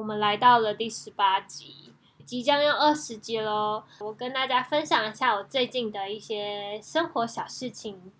我们来到了第十八集，即将要二十集喽。我跟大家分享一下我最近的一些生活小事情。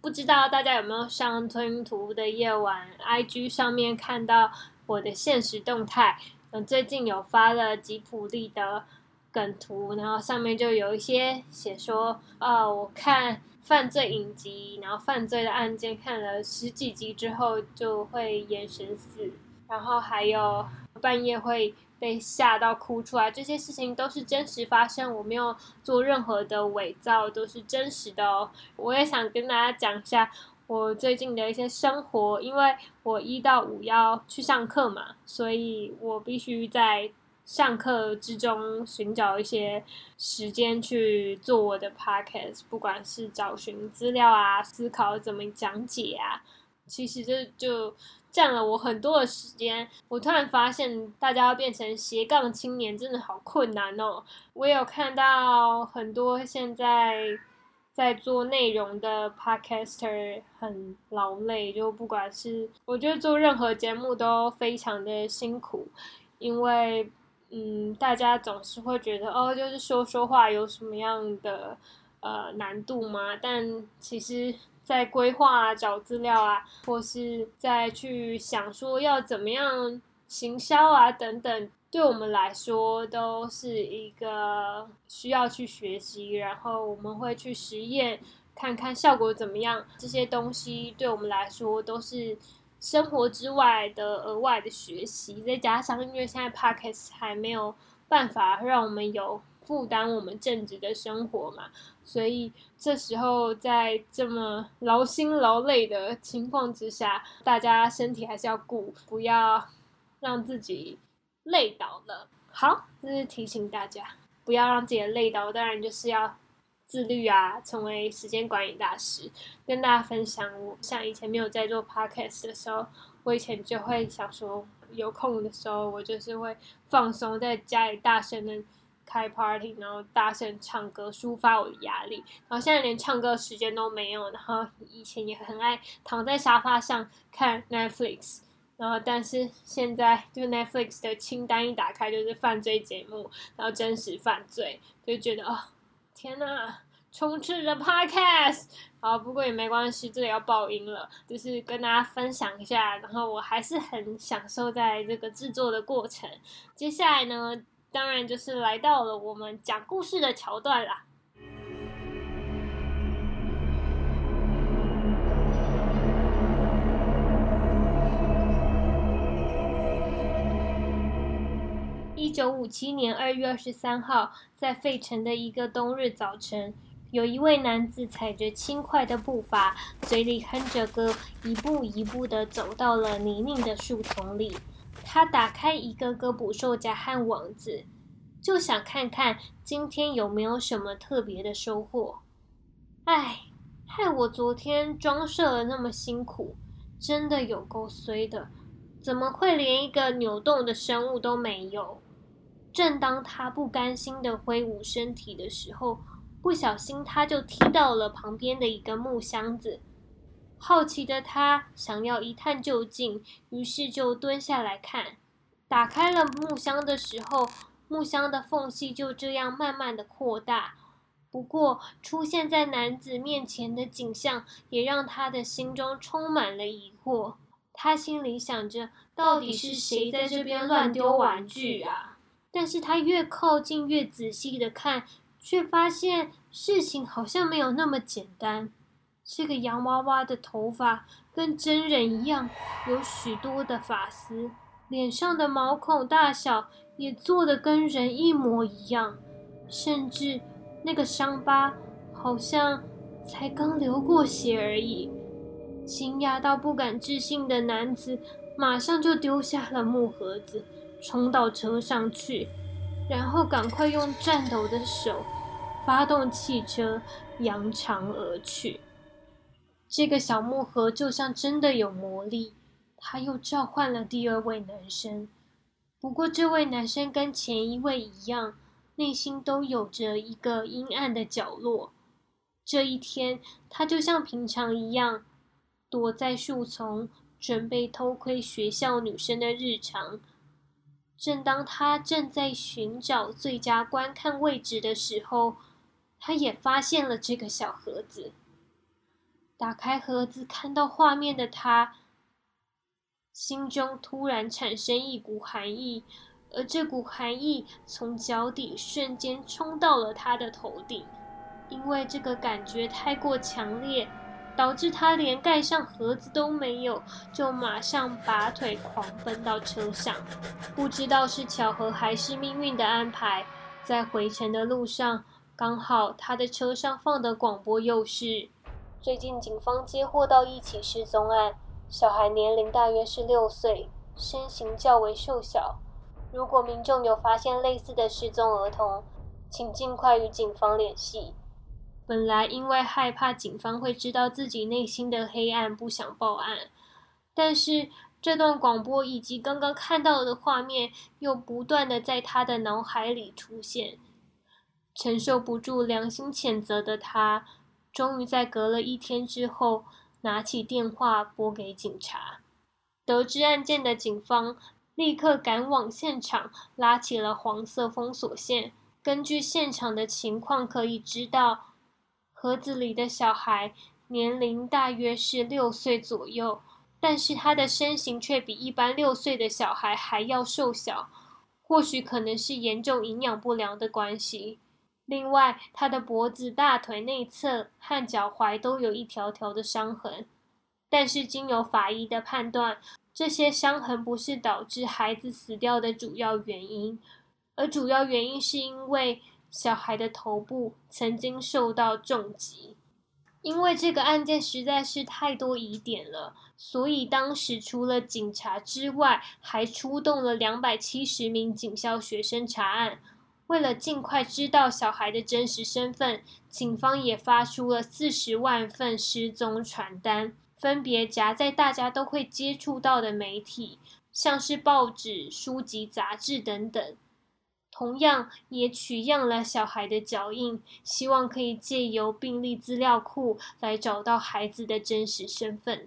不知道大家有没有上《吞图的夜晚》IG 上面看到我的现实动态？嗯，最近有发了吉普力的梗图，然后上面就有一些写说，呃，我看。犯罪影集，然后犯罪的案件看了十几集之后就会眼神死，然后还有半夜会被吓到哭出来，这些事情都是真实发生，我没有做任何的伪造，都是真实的哦。我也想跟大家讲一下我最近的一些生活，因为我一到五要去上课嘛，所以我必须在。上课之中寻找一些时间去做我的 podcast，不管是找寻资料啊、思考怎么讲解啊，其实这就占了我很多的时间。我突然发现，大家要变成斜杠青年真的好困难哦。我有看到很多现在在做内容的 podcaster 很劳累，就不管是我觉得做任何节目都非常的辛苦，因为。嗯，大家总是会觉得哦，就是说说话有什么样的呃难度吗？但其实，在规划啊、找资料啊，或是在去想说要怎么样行销啊等等，对我们来说都是一个需要去学习，然后我们会去实验，看看效果怎么样。这些东西对我们来说都是。生活之外的额外的学习，再加上因为现在 Pockets 还没有办法让我们有负担我们正职的生活嘛，所以这时候在这么劳心劳累的情况之下，大家身体还是要顾，不要让自己累倒了。好，这是提醒大家，不要让自己累倒，当然就是要。自律啊，成为时间管理大师，跟大家分享。我像以前没有在做 podcast 的时候，我以前就会想说，有空的时候我就是会放松，在家里大声的开 party，然后大声唱歌抒发我的压力。然后现在连唱歌时间都没有，然后以前也很爱躺在沙发上看 Netflix，然后但是现在就 Netflix 的清单一打开就是犯罪节目，然后真实犯罪，就觉得哦。天呐，充斥着 podcast，好，不过也没关系，这里要爆音了，就是跟大家分享一下，然后我还是很享受在这个制作的过程。接下来呢，当然就是来到了我们讲故事的桥段啦。一九五七年二月二十三号，在费城的一个冬日早晨，有一位男子踩着轻快的步伐，嘴里哼着歌，一步一步地走到了泥泞的树丛里。他打开一个个捕兽夹和网子，就想看看今天有没有什么特别的收获。唉，害我昨天装设了那么辛苦，真的有够衰的，怎么会连一个扭动的生物都没有？正当他不甘心的挥舞身体的时候，不小心他就踢到了旁边的一个木箱子。好奇的他想要一探究竟，于是就蹲下来看。打开了木箱的时候，木箱的缝隙就这样慢慢的扩大。不过，出现在男子面前的景象也让他的心中充满了疑惑。他心里想着，到底是谁在这边乱丢玩具啊？但是他越靠近，越仔细的看，却发现事情好像没有那么简单。这个洋娃娃的头发跟真人一样，有许多的发丝，脸上的毛孔大小也做的跟人一模一样，甚至那个伤疤好像才刚流过血而已。惊讶到不敢置信的男子，马上就丢下了木盒子。冲到车上去，然后赶快用颤抖的手发动汽车，扬长而去。这个小木盒就像真的有魔力，他又召唤了第二位男生。不过，这位男生跟前一位一样，内心都有着一个阴暗的角落。这一天，他就像平常一样，躲在树丛，准备偷窥学校女生的日常。正当他正在寻找最佳观看位置的时候，他也发现了这个小盒子。打开盒子，看到画面的他，心中突然产生一股寒意，而这股寒意从脚底瞬间冲到了他的头顶。因为这个感觉太过强烈，导致他连盖上盒子都没有，就马上拔腿狂奔到车上。不知道是巧合还是命运的安排，在回程的路上，刚好他的车上放的广播又是。最近警方接获到一起失踪案，小孩年龄大约是六岁，身形较为瘦小。如果民众有发现类似的失踪儿童，请尽快与警方联系。本来因为害怕警方会知道自己内心的黑暗，不想报案，但是这段广播以及刚刚看到的画面又不断的在他的脑海里出现，承受不住良心谴责的他。终于在隔了一天之后，拿起电话拨给警察。得知案件的警方立刻赶往现场，拉起了黄色封锁线。根据现场的情况，可以知道盒子里的小孩年龄大约是六岁左右，但是他的身形却比一般六岁的小孩还要瘦小，或许可能是严重营养不良的关系。另外，他的脖子、大腿内侧和脚踝都有一条条的伤痕，但是经由法医的判断，这些伤痕不是导致孩子死掉的主要原因，而主要原因是因为小孩的头部曾经受到重击。因为这个案件实在是太多疑点了，所以当时除了警察之外，还出动了两百七十名警校学生查案。为了尽快知道小孩的真实身份，警方也发出了四十万份失踪传单，分别夹在大家都会接触到的媒体，像是报纸、书籍、杂志等等。同样也取样了小孩的脚印，希望可以借由病历资料库来找到孩子的真实身份。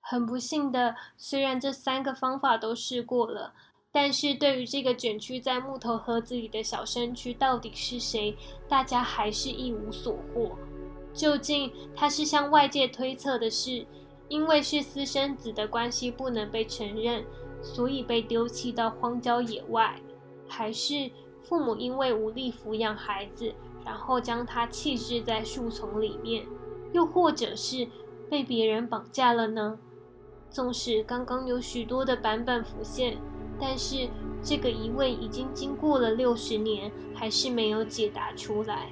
很不幸的，虽然这三个方法都试过了。但是对于这个卷曲在木头盒子里的小身躯到底是谁，大家还是一无所获。究竟他是向外界推测的是，因为是私生子的关系不能被承认，所以被丢弃到荒郊野外，还是父母因为无力抚养孩子，然后将他弃置在树丛里面，又或者是被别人绑架了呢？纵使刚刚有许多的版本浮现。但是这个疑问已经经过了六十年，还是没有解答出来。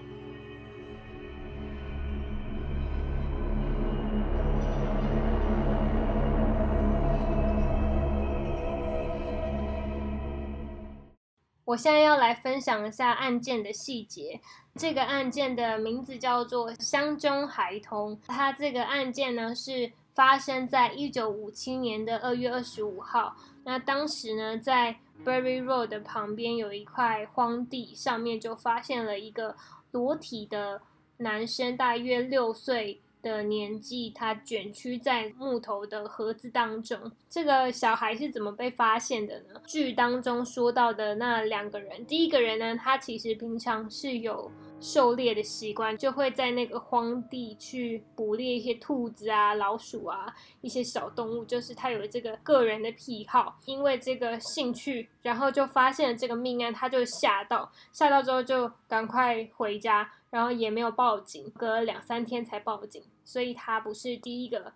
我现在要来分享一下案件的细节。这个案件的名字叫做乡中孩童。它这个案件呢是发生在一九五七年的二月二十五号。那当时呢，在 Berry Road 的旁边有一块荒地，上面就发现了一个裸体的男生，大约六岁的年纪，他卷曲在木头的盒子当中。这个小孩是怎么被发现的呢？剧当中说到的那两个人，第一个人呢，他其实平常是有。狩猎的习惯，就会在那个荒地去捕猎一些兔子啊、老鼠啊一些小动物，就是他有这个个人的癖好，因为这个兴趣，然后就发现了这个命案，他就吓到，吓到之后就赶快回家，然后也没有报警，隔了两三天才报警，所以他不是第一个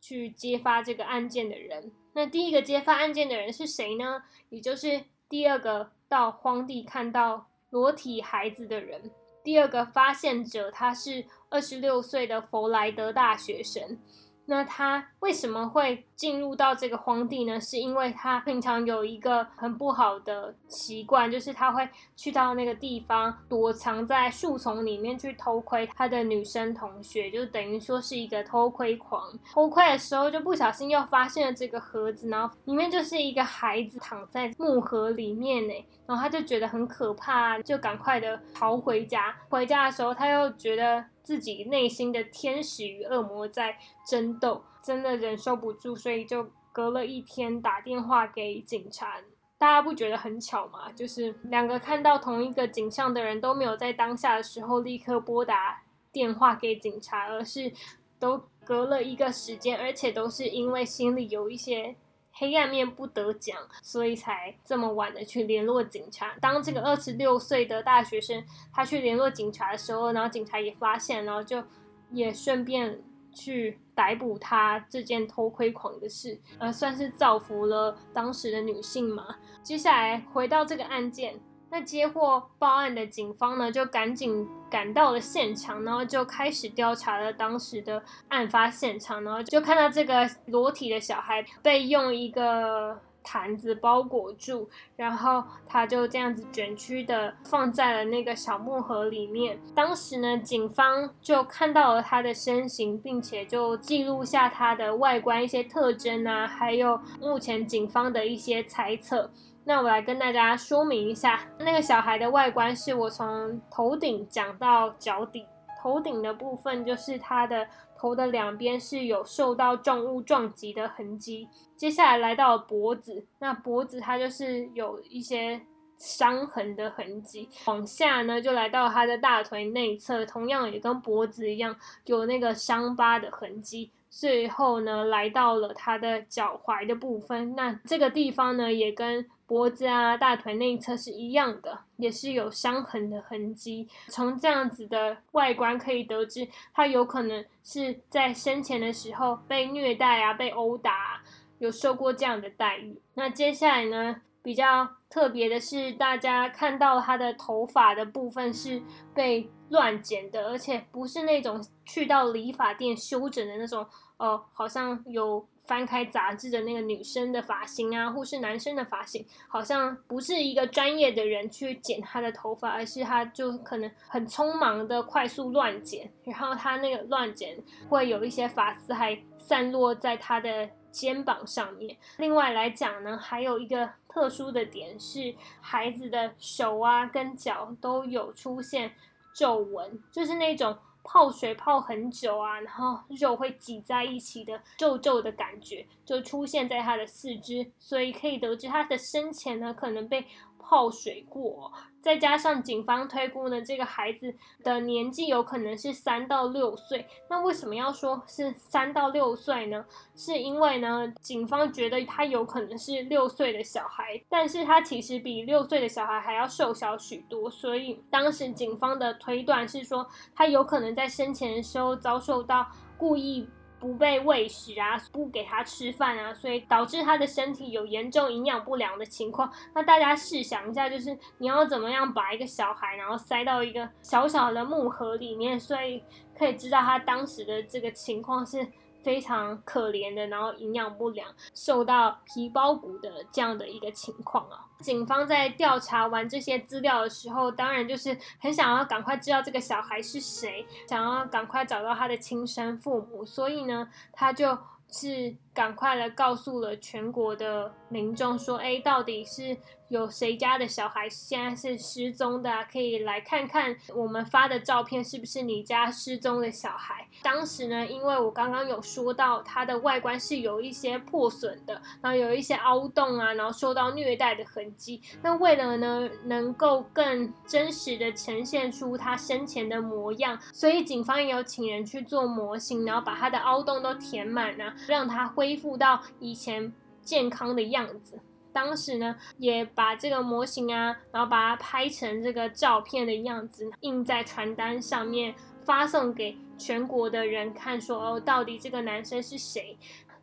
去揭发这个案件的人。那第一个揭发案件的人是谁呢？也就是第二个到荒地看到裸体孩子的人。第二个发现者，他是二十六岁的佛莱德大学生。那他为什么会进入到这个荒地呢？是因为他平常有一个很不好的习惯，就是他会去到那个地方躲藏在树丛里面去偷窥他的女生同学，就等于说是一个偷窥狂。偷窥的时候就不小心又发现了这个盒子，然后里面就是一个孩子躺在木盒里面呢，然后他就觉得很可怕，就赶快的逃回家。回家的时候他又觉得。自己内心的天使与恶魔在争斗，真的忍受不住，所以就隔了一天打电话给警察。大家不觉得很巧吗？就是两个看到同一个景象的人都没有在当下的时候立刻拨打电话给警察，而是都隔了一个时间，而且都是因为心里有一些。黑暗面不得奖，所以才这么晚的去联络警察。当这个二十六岁的大学生他去联络警察的时候，然后警察也发现，然后就也顺便去逮捕他这件偷窥狂的事，呃，算是造福了当时的女性嘛。接下来回到这个案件。那接获报案的警方呢，就赶紧赶到了现场，然后就开始调查了当时的案发现场，然后就看到这个裸体的小孩被用一个毯子包裹住，然后他就这样子卷曲的放在了那个小木盒里面。当时呢，警方就看到了他的身形，并且就记录下他的外观一些特征啊，还有目前警方的一些猜测。那我来跟大家说明一下，那个小孩的外观是我从头顶讲到脚底。头顶的部分就是他的头的两边是有受到重物撞击的痕迹。接下来来到脖子，那脖子它就是有一些伤痕的痕迹。往下呢，就来到他的大腿内侧，同样也跟脖子一样有那个伤疤的痕迹。最后呢，来到了他的脚踝的部分，那这个地方呢，也跟脖子啊、大腿内侧是一样的，也是有伤痕的痕迹。从这样子的外观可以得知，他有可能是在生前的时候被虐待啊、被殴打，有受过这样的待遇。那接下来呢，比较特别的是，大家看到他的头发的部分是被乱剪的，而且不是那种去到理发店修整的那种。哦，好像有翻开杂志的那个女生的发型啊，或是男生的发型，好像不是一个专业的人去剪他的头发，而是他就可能很匆忙的快速乱剪，然后他那个乱剪会有一些发丝还散落在他的肩膀上面。另外来讲呢，还有一个特殊的点是，孩子的手啊跟脚都有出现皱纹，就是那种。泡水泡很久啊，然后肉会挤在一起的皱皱的感觉就出现在他的四肢，所以可以得知他的生前呢可能被泡水过。再加上警方推估呢，这个孩子的年纪有可能是三到六岁。那为什么要说是三到六岁呢？是因为呢，警方觉得他有可能是六岁的小孩，但是他其实比六岁的小孩还要瘦小许多。所以当时警方的推断是说，他有可能在生前的时候遭受到故意。不被喂食啊，不给他吃饭啊，所以导致他的身体有严重营养不良的情况。那大家试想一下，就是你要怎么样把一个小孩，然后塞到一个小小的木盒里面，所以可以知道他当时的这个情况是。非常可怜的，然后营养不良、瘦到皮包骨的这样的一个情况啊。警方在调查完这些资料的时候，当然就是很想要赶快知道这个小孩是谁，想要赶快找到他的亲生父母，所以呢，他就是赶快的告诉了全国的民众说：“哎，到底是。”有谁家的小孩现在是失踪的？啊可以来看看我们发的照片是不是你家失踪的小孩？当时呢，因为我刚刚有说到它的外观是有一些破损的，然后有一些凹洞啊，然后受到虐待的痕迹。那为了呢，能够更真实的呈现出他生前的模样，所以警方也有请人去做模型，然后把他的凹洞都填满啊，让他恢复到以前健康的样子。当时呢，也把这个模型啊，然后把它拍成这个照片的样子，印在传单上面，发送给全国的人看，说哦，到底这个男生是谁？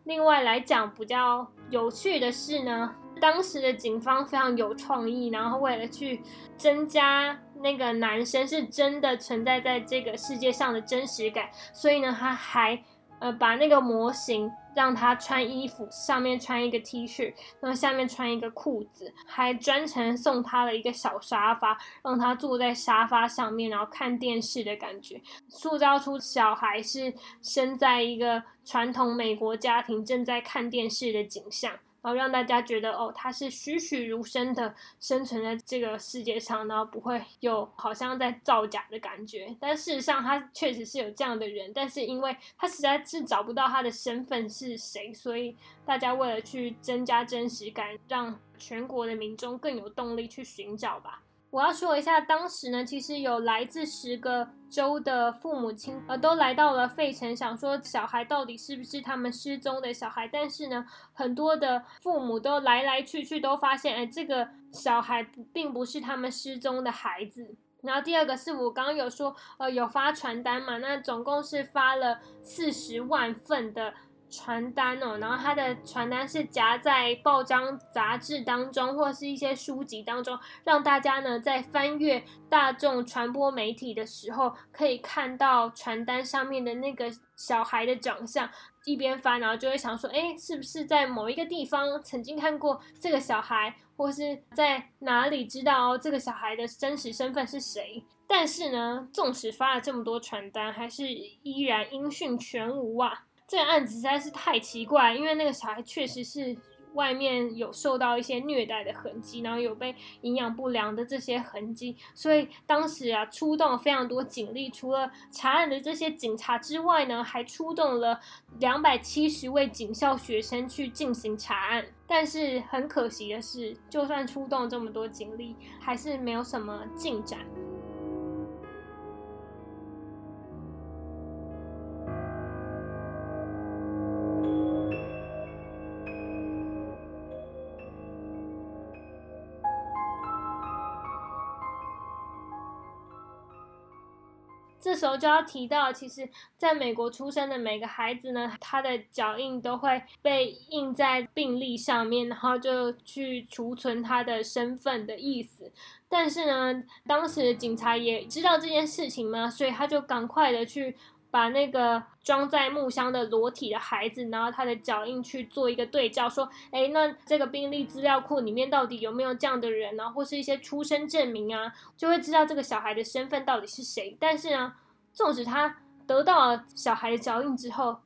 另外来讲，比较有趣的是呢，当时的警方非常有创意，然后为了去增加那个男生是真的存在在这个世界上的真实感，所以呢，他还呃，把那个模型让他穿衣服，上面穿一个 T 恤，然后下面穿一个裤子，还专程送他了一个小沙发，让他坐在沙发上面，然后看电视的感觉，塑造出小孩是生在一个传统美国家庭正在看电视的景象。然后让大家觉得哦，他是栩栩如生的生存在这个世界上，然后不会有好像在造假的感觉。但事实上，他确实是有这样的人，但是因为他实在是找不到他的身份是谁，所以大家为了去增加真实感，让全国的民众更有动力去寻找吧。我要说一下，当时呢，其实有来自十个州的父母亲，呃，都来到了费城，想说小孩到底是不是他们失踪的小孩。但是呢，很多的父母都来来去去，都发现，哎，这个小孩并不是他们失踪的孩子。然后第二个是我刚刚有说，呃，有发传单嘛？那总共是发了四十万份的。传单哦，然后它的传单是夹在报章杂志当中，或是一些书籍当中，让大家呢在翻阅大众传播媒体的时候，可以看到传单上面的那个小孩的长相。一边翻，然后就会想说，哎，是不是在某一个地方曾经看过这个小孩，或是在哪里知道这个小孩的真实身份是谁？但是呢，纵使发了这么多传单，还是依然音讯全无啊。这个案子实在是太奇怪，因为那个小孩确实是外面有受到一些虐待的痕迹，然后有被营养不良的这些痕迹，所以当时啊出动了非常多警力，除了查案的这些警察之外呢，还出动了两百七十位警校学生去进行查案。但是很可惜的是，就算出动这么多警力，还是没有什么进展。这时候就要提到，其实在美国出生的每个孩子呢，他的脚印都会被印在病历上面，然后就去储存他的身份的意思。但是呢，当时警察也知道这件事情嘛，所以他就赶快的去把那个装在木箱的裸体的孩子，然后他的脚印去做一个对照，说，哎，那这个病历资料库里面到底有没有这样的人呢？或是一些出生证明啊，就会知道这个小孩的身份到底是谁。但是呢，纵使他得到了小孩的脚印之后，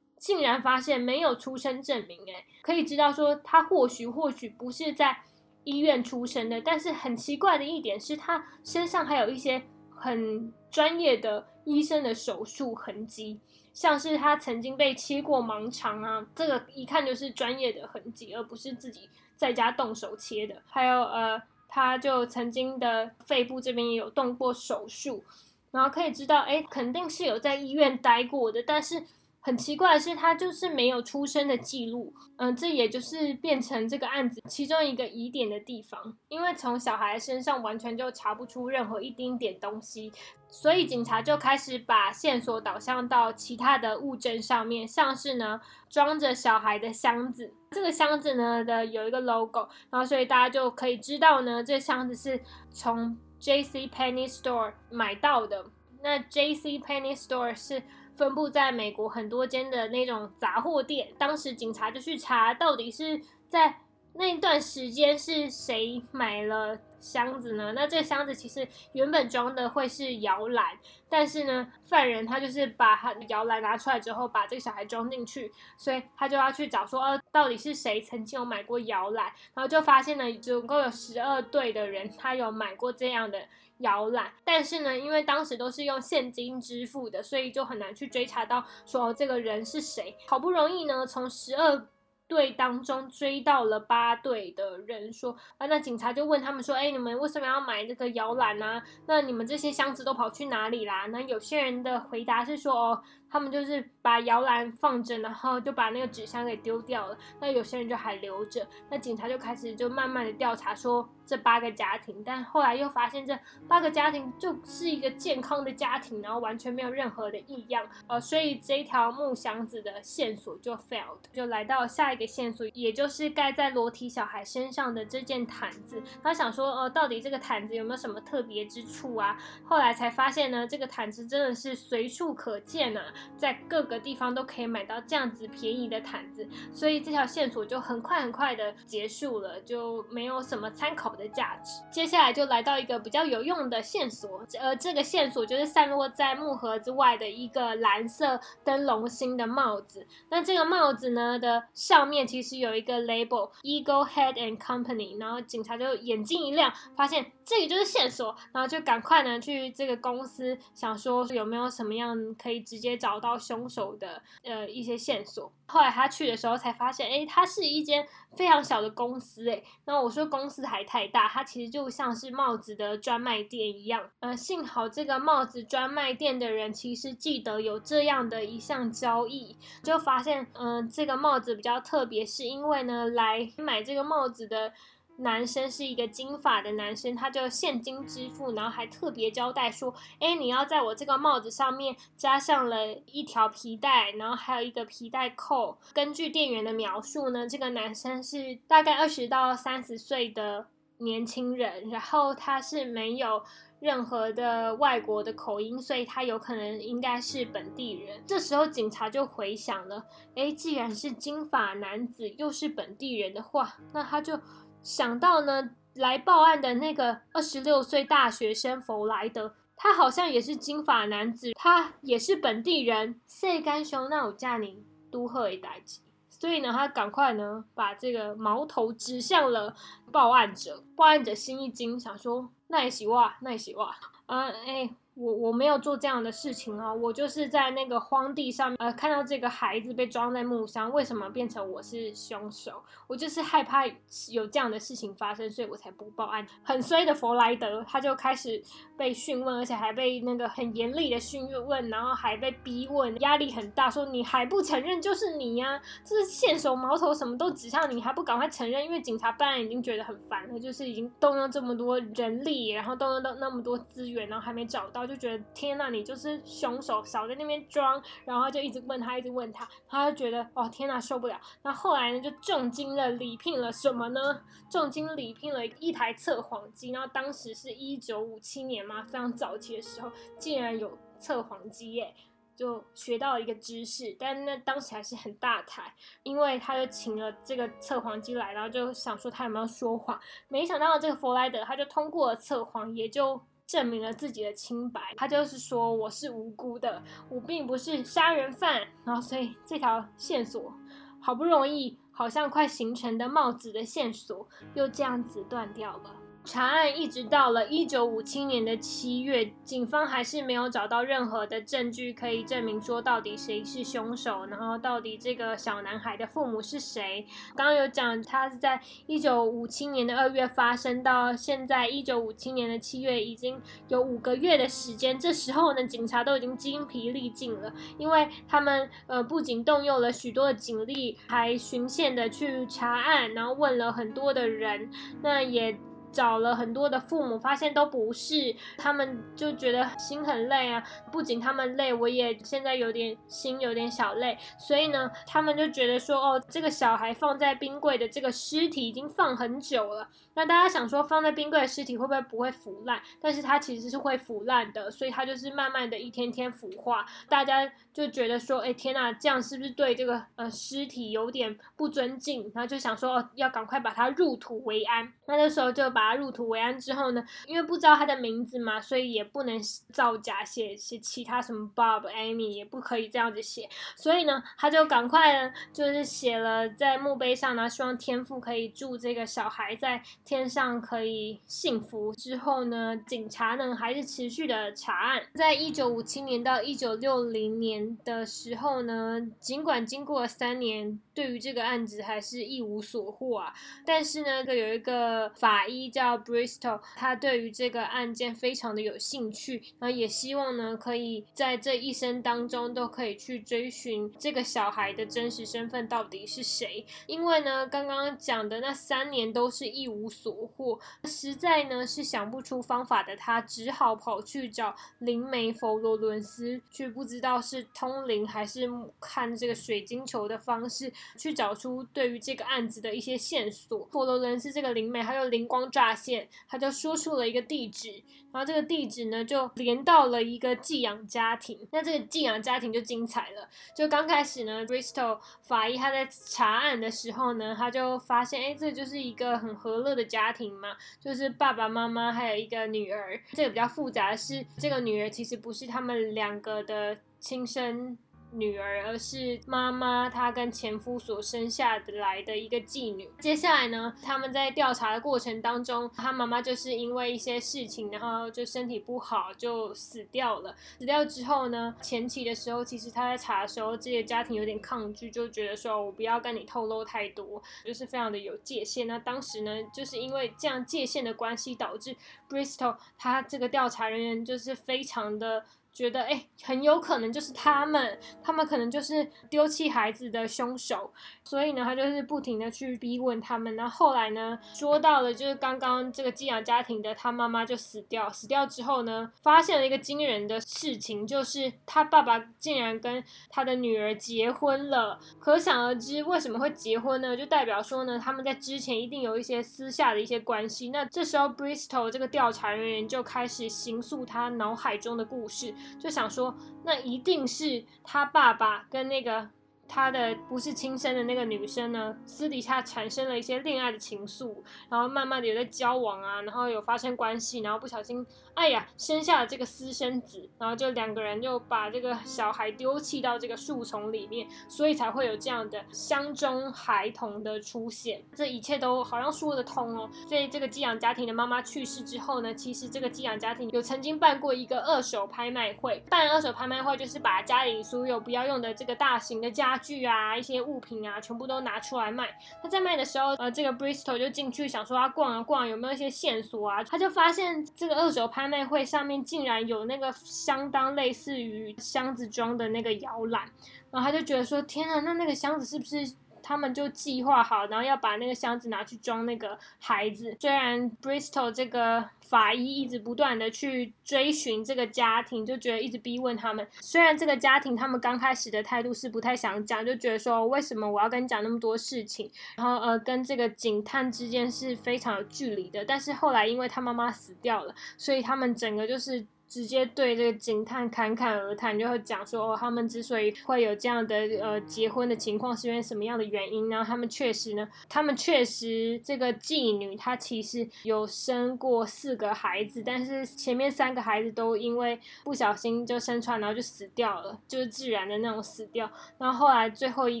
竟然发现没有出生证明，哎，可以知道说他或许或许不是在医院出生的。但是很奇怪的一点是他身上还有一些很专业的医生的手术痕迹，像是他曾经被切过盲肠啊，这个一看就是专业的痕迹，而不是自己在家动手切的。还有呃，他就曾经的肺部这边也有动过手术。然后可以知道，哎，肯定是有在医院待过的，但是很奇怪的是，他就是没有出生的记录。嗯，这也就是变成这个案子其中一个疑点的地方，因为从小孩身上完全就查不出任何一丁点东西，所以警察就开始把线索导向到其他的物证上面，像是呢装着小孩的箱子，这个箱子呢的有一个 logo，然后所以大家就可以知道呢，这箱子是从。J.C. Penny Store 买到的，那 J.C. Penny Store 是分布在美国很多间的那种杂货店。当时警察就去查，到底是在那段时间是谁买了。箱子呢？那这个箱子其实原本装的会是摇篮，但是呢，犯人他就是把他摇篮拿出来之后，把这个小孩装进去，所以他就要去找说，呃，到底是谁曾经有买过摇篮？然后就发现呢，总共有十二对的人，他有买过这样的摇篮，但是呢，因为当时都是用现金支付的，所以就很难去追查到说这个人是谁。好不容易呢，从十二。队当中追到了八队的人，说啊，那警察就问他们说，哎，你们为什么要买这个摇篮呢？那你们这些箱子都跑去哪里啦？那有些人的回答是说，哦。他们就是把摇篮放着，然后就把那个纸箱给丢掉了。那有些人就还留着。那警察就开始就慢慢的调查，说这八个家庭，但后来又发现这八个家庭就是一个健康的家庭，然后完全没有任何的异样。呃，所以这条木箱子的线索就 failed，就来到下一个线索，也就是盖在裸体小孩身上的这件毯子。他想说，呃，到底这个毯子有没有什么特别之处啊？后来才发现呢，这个毯子真的是随处可见啊。在各个地方都可以买到这样子便宜的毯子，所以这条线索就很快很快的结束了，就没有什么参考的价值。接下来就来到一个比较有用的线索，呃，这个线索就是散落在木盒之外的一个蓝色灯笼星的帽子。那这个帽子呢的上面其实有一个 label Eagle Head and Company，然后警察就眼睛一亮，发现这个就是线索，然后就赶快呢去这个公司，想说有没有什么样可以直接找找到凶手的呃一些线索。后来他去的时候才发现，哎，它是一间非常小的公司，哎，那我说公司还太大，它其实就像是帽子的专卖店一样。呃，幸好这个帽子专卖店的人其实记得有这样的一项交易，就发现，嗯，这个帽子比较特别，是因为呢，来买这个帽子的。男生是一个金发的男生，他就现金支付，然后还特别交代说：“哎，你要在我这个帽子上面加上了一条皮带，然后还有一个皮带扣。”根据店员的描述呢，这个男生是大概二十到三十岁的年轻人，然后他是没有任何的外国的口音，所以他有可能应该是本地人。这时候警察就回想了：“哎，既然是金发男子又是本地人的话，那他就。”想到呢，来报案的那个二十六岁大学生弗莱德，他好像也是金发男子，他也是本地人。塞干兄，那我嫁你都贺一代吉，所以呢，他赶快呢把这个矛头指向了报案者。报案者心一惊，想说那也行哇，那也行哇，啊哎。我我没有做这样的事情啊，我就是在那个荒地上面，呃，看到这个孩子被装在木箱，为什么变成我是凶手？我就是害怕有这样的事情发生，所以我才不报案。很衰的弗莱德，他就开始被讯问，而且还被那个很严厉的讯问，然后还被逼问，压力很大，说你还不承认就是你呀，这是线索矛头什么都指向你，还不赶快承认？因为警察办案已经觉得很烦了，就是已经动用这么多人力，然后动用到那么多资源，然后还没找到。就觉得天呐，你就是凶手，少在那边装，然后就一直问他，一直问他，他就觉得哦天呐，受不了。那后来呢，就重金的礼聘了什么呢？重金礼聘了一台测谎机，然后当时是一九五七年嘛，非常早期的时候，竟然有测谎机耶，就学到了一个知识。但那当时还是很大台，因为他就请了这个测谎机来，然后就想说他有没有说谎，没想到这个弗莱德他就通过了测谎，也就。证明了自己的清白，他就是说我是无辜的，我并不是杀人犯，然后所以这条线索好不容易好像快形成的帽子的线索又这样子断掉了。查案一直到了一九五七年的七月，警方还是没有找到任何的证据可以证明说到底谁是凶手，然后到底这个小男孩的父母是谁。刚刚有讲，他是在一九五七年的二月发生，到现在一九五七年的七月，已经有五个月的时间。这时候呢，警察都已经精疲力尽了，因为他们呃不仅动用了许多的警力，还循线的去查案，然后问了很多的人，那也。找了很多的父母，发现都不是，他们就觉得心很累啊。不仅他们累，我也现在有点心有点小累。所以呢，他们就觉得说，哦，这个小孩放在冰柜的这个尸体已经放很久了。那大家想说，放在冰柜的尸体会不会不会腐烂？但是它其实是会腐烂的，所以它就是慢慢的一天天腐化。大家就觉得说，哎，天呐，这样是不是对这个呃尸体有点不尊敬？然后就想说，要赶快把它入土为安。那这时候就把它入土为安之后呢，因为不知道他的名字嘛，所以也不能造假写写其他什么 Bob、Amy，也不可以这样子写。所以呢，他就赶快呢，就是写了在墓碑上呢，希望天父可以祝这个小孩在。天上可以幸福之后呢？警察呢还是持续的查案。在一九五七年到一九六零年的时候呢，尽管经过了三年，对于这个案子还是一无所获啊。但是呢，有一个法医叫 Bristol，他对于这个案件非常的有兴趣，然后也希望呢，可以在这一生当中都可以去追寻这个小孩的真实身份到底是谁。因为呢，刚刚讲的那三年都是一无。所获，实在呢是想不出方法的他，只好跑去找灵媒佛罗伦斯，去不知道是通灵还是看这个水晶球的方式，去找出对于这个案子的一些线索。佛罗伦斯这个灵媒，他就灵光乍现，他就说出了一个地址，然后这个地址呢就连到了一个寄养家庭。那这个寄养家庭就精彩了，就刚开始呢，Bristol 法医他在查案的时候呢，他就发现，哎，这就是一个很和乐的家庭嘛，就是爸爸妈妈还有一个女儿。这个比较复杂的是，这个女儿其实不是他们两个的亲生。女儿，而是妈妈她跟前夫所生下的来的一个妓女。接下来呢，他们在调查的过程当中，她妈妈就是因为一些事情，然后就身体不好就死掉了。死掉之后呢，前期的时候，其实他在查的时候，这些家庭有点抗拒，就觉得说我不要跟你透露太多，就是非常的有界限。那当时呢，就是因为这样界限的关系，导致 Bristol 他这个调查人员就是非常的。觉得哎，很有可能就是他们，他们可能就是丢弃孩子的凶手，所以呢，他就是不停的去逼问他们。那后来呢，说到了就是刚刚这个寄养家庭的他妈妈就死掉，死掉之后呢，发现了一个惊人的事情，就是他爸爸竟然跟他的女儿结婚了。可想而知，为什么会结婚呢？就代表说呢，他们在之前一定有一些私下的一些关系。那这时候，Bristol 这个调查人员就开始形塑他脑海中的故事。就想说，那一定是他爸爸跟那个。他的不是亲生的那个女生呢，私底下产生了一些恋爱的情愫，然后慢慢的有在交往啊，然后有发生关系，然后不小心，哎呀，生下了这个私生子，然后就两个人就把这个小孩丢弃到这个树丛里面，所以才会有这样的相中孩童的出现。这一切都好像说得通哦。在这个寄养家庭的妈妈去世之后呢，其实这个寄养家庭有曾经办过一个二手拍卖会，办二手拍卖会就是把家里所有不要用的这个大型的家。具啊，一些物品啊，全部都拿出来卖。他在卖的时候，呃，这个 Bristol 就进去想说他逛啊逛，有没有一些线索啊？他就发现这个二手拍卖会上面竟然有那个相当类似于箱子装的那个摇篮，然后他就觉得说，天啊，那那个箱子是不是？他们就计划好，然后要把那个箱子拿去装那个孩子。虽然 Bristol 这个法医一直不断的去追寻这个家庭，就觉得一直逼问他们。虽然这个家庭他们刚开始的态度是不太想讲，就觉得说为什么我要跟你讲那么多事情，然后呃跟这个警探之间是非常有距离的。但是后来因为他妈妈死掉了，所以他们整个就是。直接对这个警探侃侃而谈，就会讲说，哦，他们之所以会有这样的呃结婚的情况，是因为什么样的原因呢？他们确实呢，他们确实这个妓女她其实有生过四个孩子，但是前面三个孩子都因为不小心就生出来，然后就死掉了，就是自然的那种死掉。然后后来最后一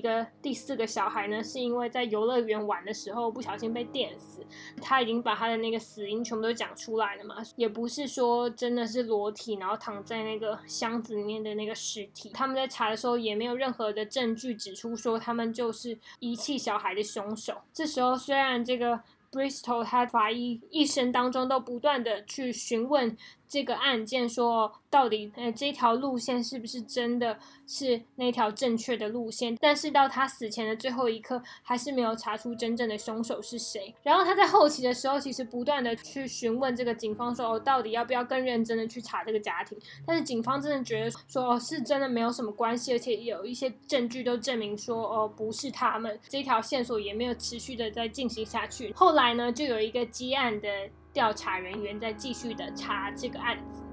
个第四个小孩呢，是因为在游乐园玩的时候不小心被电死。他已经把他的那个死因全部都讲出来了嘛，也不是说真的是裸。裸体，然后躺在那个箱子里面的那个尸体，他们在查的时候也没有任何的证据指出说他们就是遗弃小孩的凶手。这时候，虽然这个 Bristol 他法医一生当中都不断的去询问。这个案件说，到底呃这条路线是不是真的是那条正确的路线？但是到他死前的最后一刻，还是没有查出真正的凶手是谁。然后他在后期的时候，其实不断的去询问这个警方，说哦，到底要不要更认真的去查这个家庭？但是警方真的觉得说，哦，是真的没有什么关系，而且有一些证据都证明说，哦，不是他们，这条线索也没有持续的在进行下去。后来呢，就有一个积案的。调查人员在继续的查这个案子。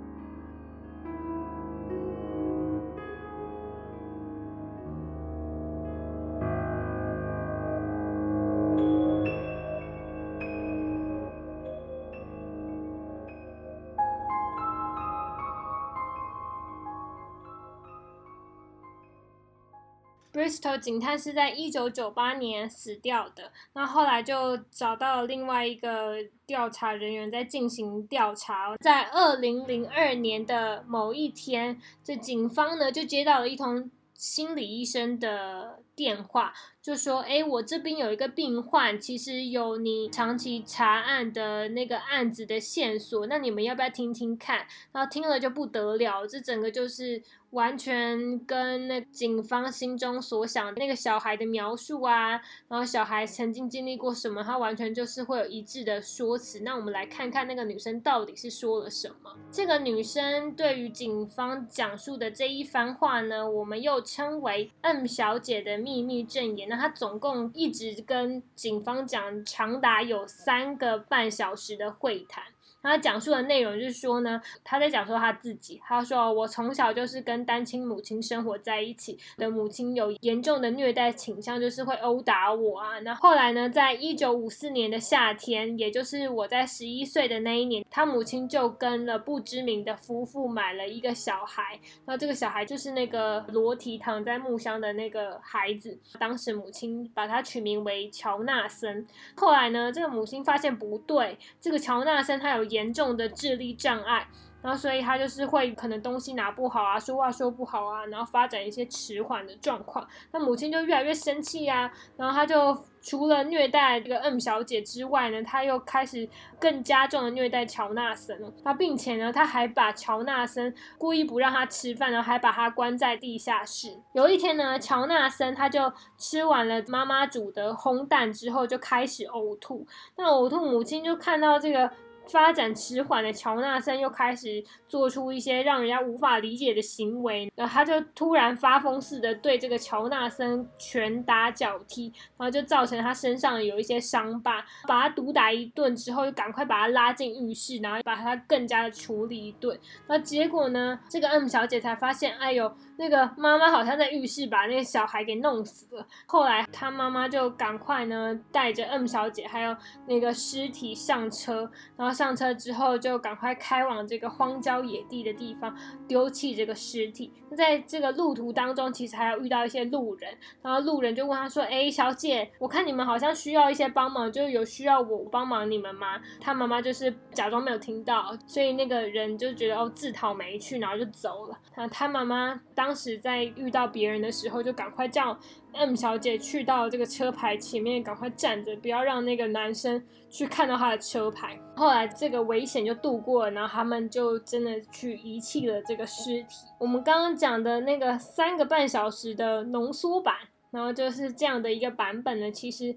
Crystal 警探是在一九九八年死掉的，那后来就找到了另外一个调查人员在进行调查。在二零零二年的某一天，这警方呢就接到了一通心理医生的电话，就说：“哎，我这边有一个病患，其实有你长期查案的那个案子的线索，那你们要不要听听看？”然后听了就不得了，这整个就是。完全跟那警方心中所想那个小孩的描述啊，然后小孩曾经经历过什么，他完全就是会有一致的说辞。那我们来看看那个女生到底是说了什么。这个女生对于警方讲述的这一番话呢，我们又称为 M 小姐的秘密证言。他总共一直跟警方讲，长达有三个半小时的会谈。他讲述的内容就是说呢，他在讲说他自己。他说：“我从小就是跟单亲母亲生活在一起的，母亲有严重的虐待倾向，就是会殴打我啊。那后来呢，在一九五四年的夏天，也就是我在十一岁的那一年，他母亲就跟了不知名的夫妇买了一个小孩。那这个小孩就是那个裸体躺在木箱的那个孩子。当时母亲把他取名为乔纳森。后来呢，这个母亲发现不对，这个乔纳森他有。”严重的智力障碍，然后所以他就是会可能东西拿不好啊，说话说不好啊，然后发展一些迟缓的状况。那母亲就越来越生气啊，然后他就除了虐待这个 M 小姐之外呢，他又开始更加重的虐待乔纳森。那并且呢，他还把乔纳森故意不让他吃饭，然后还把他关在地下室。有一天呢，乔纳森他就吃完了妈妈煮的烘蛋之后，就开始呕吐。那呕吐，母亲就看到这个。发展迟缓的乔纳森又开始做出一些让人家无法理解的行为，然后他就突然发疯似的对这个乔纳森拳打脚踢，然后就造成他身上有一些伤疤，把他毒打一顿之后，就赶快把他拉进浴室，然后把他更加的处理一顿。那结果呢，这个 M 小姐才发现，哎呦。那个妈妈好像在浴室把那个小孩给弄死了。后来他妈妈就赶快呢带着 M 小姐还有那个尸体上车，然后上车之后就赶快开往这个荒郊野地的地方丢弃这个尸体。那在这个路途当中，其实还要遇到一些路人，然后路人就问他说：“哎，小姐，我看你们好像需要一些帮忙，就是有需要我帮忙你们吗？”他妈妈就是假装没有听到，所以那个人就觉得哦自讨没趣，然后就走了。那他妈妈当。当时在遇到别人的时候，就赶快叫 M 小姐去到这个车牌前面，赶快站着，不要让那个男生去看到他的车牌。后来这个危险就度过了，然后他们就真的去遗弃了这个尸体。我们刚刚讲的那个三个半小时的浓缩版，然后就是这样的一个版本呢，其实。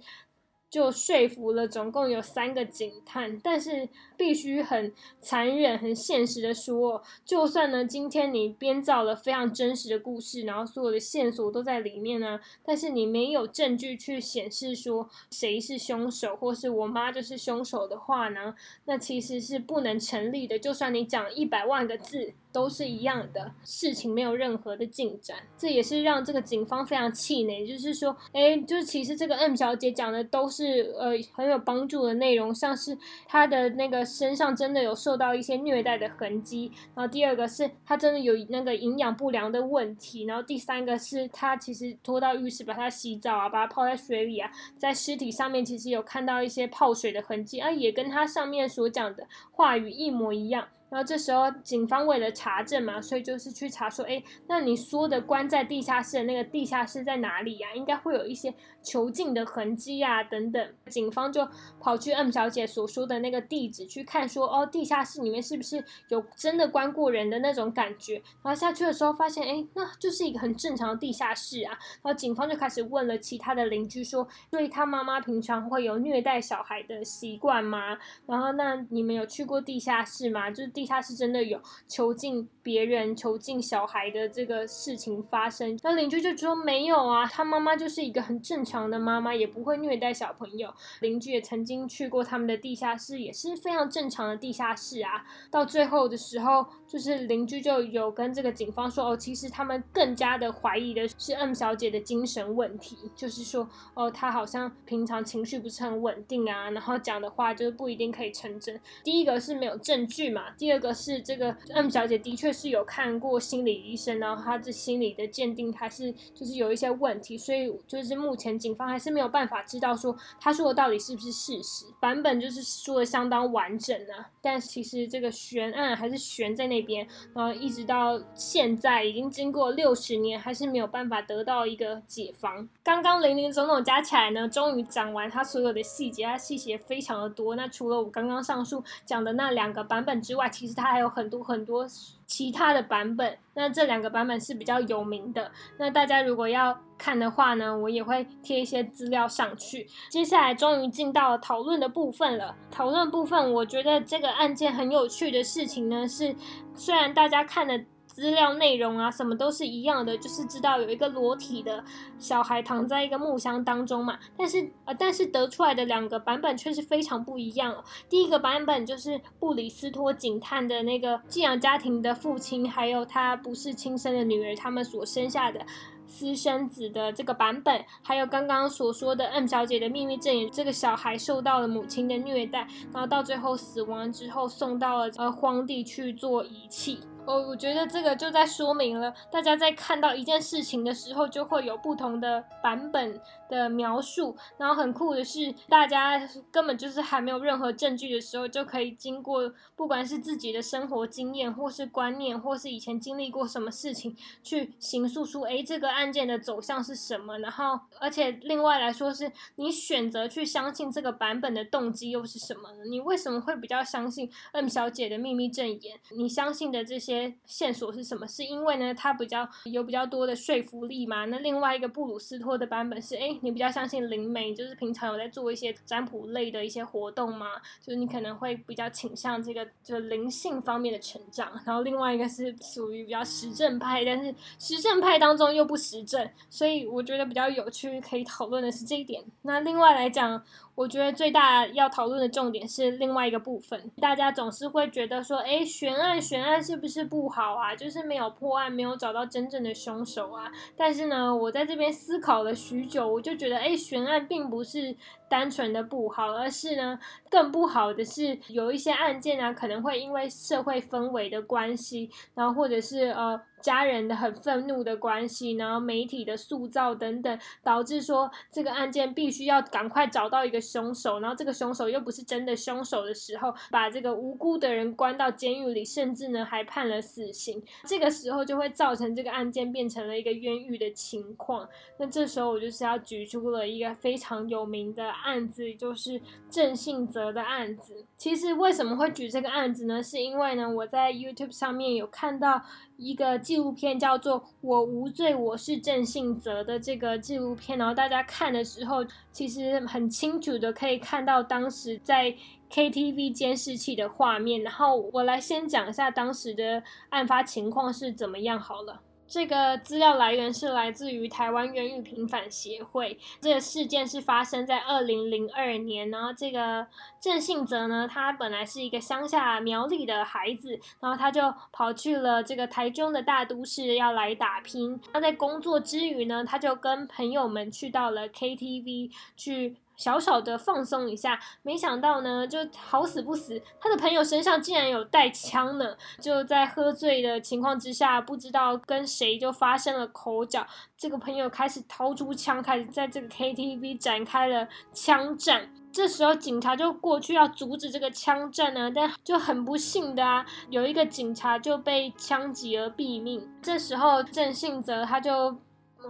就说服了总共有三个警探，但是必须很残忍、很现实的说，就算呢今天你编造了非常真实的故事，然后所有的线索都在里面呢，但是你没有证据去显示说谁是凶手，或是我妈就是凶手的话呢，那其实是不能成立的。就算你讲一百万个字。都是一样的事情，没有任何的进展，这也是让这个警方非常气馁。就是说，哎，就是其实这个 M 小姐讲的都是呃很有帮助的内容，像是她的那个身上真的有受到一些虐待的痕迹，然后第二个是她真的有那个营养不良的问题，然后第三个是她其实拖到浴室把她洗澡啊，把她泡在水里啊，在尸体上面其实有看到一些泡水的痕迹啊，也跟她上面所讲的话语一模一样。然后这时候警方为了查证嘛，所以就是去查说，哎，那你说的关在地下室的那个地下室在哪里呀？应该会有一些囚禁的痕迹啊，等等。警方就跑去 M 小姐所说的那个地址去看，说，哦，地下室里面是不是有真的关过人的那种感觉？然后下去的时候发现，哎，那就是一个很正常的地下室啊。然后警方就开始问了其他的邻居说，所以他妈妈平常会有虐待小孩的习惯吗？然后那你们有去过地下室吗？就是。地下室真的有囚禁别人、囚禁小孩的这个事情发生，那邻居就说没有啊，他妈妈就是一个很正常的妈妈，也不会虐待小朋友。邻居也曾经去过他们的地下室，也是非常正常的地下室啊。到最后的时候，就是邻居就有跟这个警方说，哦，其实他们更加的怀疑的是 M 小姐的精神问题，就是说，哦，她好像平常情绪不是很稳定啊，然后讲的话就是不一定可以成真。第一个是没有证据嘛，第。第二个是这个 M 小姐的确是有看过心理医生，然后她这心理的鉴定还是就是有一些问题，所以就是目前警方还是没有办法知道说她说的到底是不是事实。版本就是说的相当完整啊，但其实这个悬案还是悬在那边，然后一直到现在已经经过六十年，还是没有办法得到一个解方。刚刚零零总总加起来呢，终于讲完他所有的细节，他细节非常的多。那除了我刚刚上述讲的那两个版本之外，其实它还有很多很多其他的版本。那这两个版本是比较有名的。那大家如果要看的话呢，我也会贴一些资料上去。接下来终于进到了讨论的部分了。讨论部分，我觉得这个案件很有趣的事情呢，是虽然大家看的。资料内容啊，什么都是一样的，就是知道有一个裸体的小孩躺在一个木箱当中嘛。但是呃，但是得出来的两个版本却是非常不一样。第一个版本就是布里斯托警探的那个寄养家庭的父亲，还有他不是亲生的女儿，他们所生下的私生子的这个版本，还有刚刚所说的 M 小姐的秘密证言，这个小孩受到了母亲的虐待，然后到最后死亡之后送到了呃荒地去做遗弃。我我觉得这个就在说明了，大家在看到一件事情的时候，就会有不同的版本的描述。然后很酷的是，大家根本就是还没有任何证据的时候，就可以经过不管是自己的生活经验，或是观念，或是以前经历过什么事情，去形塑出哎这个案件的走向是什么。然后，而且另外来说，是你选择去相信这个版本的动机又是什么呢？你为什么会比较相信 M 小姐的秘密证言？你相信的这些？线索是什么？是因为呢，它比较有比较多的说服力嘛？那另外一个布鲁斯托的版本是，哎，你比较相信灵媒，就是平常有在做一些占卜类的一些活动吗？就是你可能会比较倾向这个就灵性方面的成长。然后另外一个是属于比较实证派，但是实证派当中又不实证，所以我觉得比较有趣可以讨论的是这一点。那另外来讲。我觉得最大要讨论的重点是另外一个部分，大家总是会觉得说，哎，悬案悬案是不是不好啊？就是没有破案，没有找到真正的凶手啊。但是呢，我在这边思考了许久，我就觉得，哎，悬案并不是。单纯的不好，而是呢，更不好的是有一些案件呢，可能会因为社会氛围的关系，然后或者是呃家人的很愤怒的关系，然后媒体的塑造等等，导致说这个案件必须要赶快找到一个凶手，然后这个凶手又不是真的凶手的时候，把这个无辜的人关到监狱里，甚至呢还判了死刑，这个时候就会造成这个案件变成了一个冤狱的情况。那这时候我就是要举出了一个非常有名的。案子就是郑信泽的案子。其实为什么会举这个案子呢？是因为呢，我在 YouTube 上面有看到一个纪录片，叫做《我无罪，我是郑信泽》的这个纪录片。然后大家看的时候，其实很清楚的可以看到当时在 KTV 监视器的画面。然后我来先讲一下当时的案发情况是怎么样好了。这个资料来源是来自于台湾冤狱平反协会。这个事件是发生在二零零二年，然后这个郑信泽呢，他本来是一个乡下苗栗的孩子，然后他就跑去了这个台中的大都市要来打拼。他在工作之余呢，他就跟朋友们去到了 KTV 去。小小的放松一下，没想到呢，就好死不死，他的朋友身上竟然有带枪呢。就在喝醉的情况之下，不知道跟谁就发生了口角，这个朋友开始掏出枪，开始在这个 KTV 展开了枪战。这时候警察就过去要阻止这个枪战呢，但就很不幸的啊，有一个警察就被枪击而毙命。这时候郑信泽他就。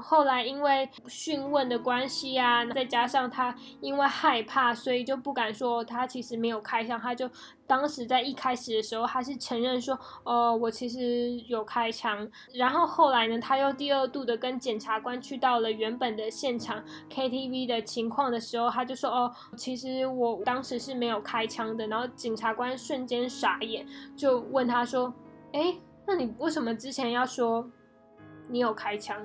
后来因为讯问的关系啊，再加上他因为害怕，所以就不敢说他其实没有开枪。他就当时在一开始的时候，他是承认说，哦，我其实有开枪。然后后来呢，他又第二度的跟检察官去到了原本的现场 KTV 的情况的时候，他就说，哦，其实我当时是没有开枪的。然后检察官瞬间傻眼，就问他说，哎，那你为什么之前要说你有开枪？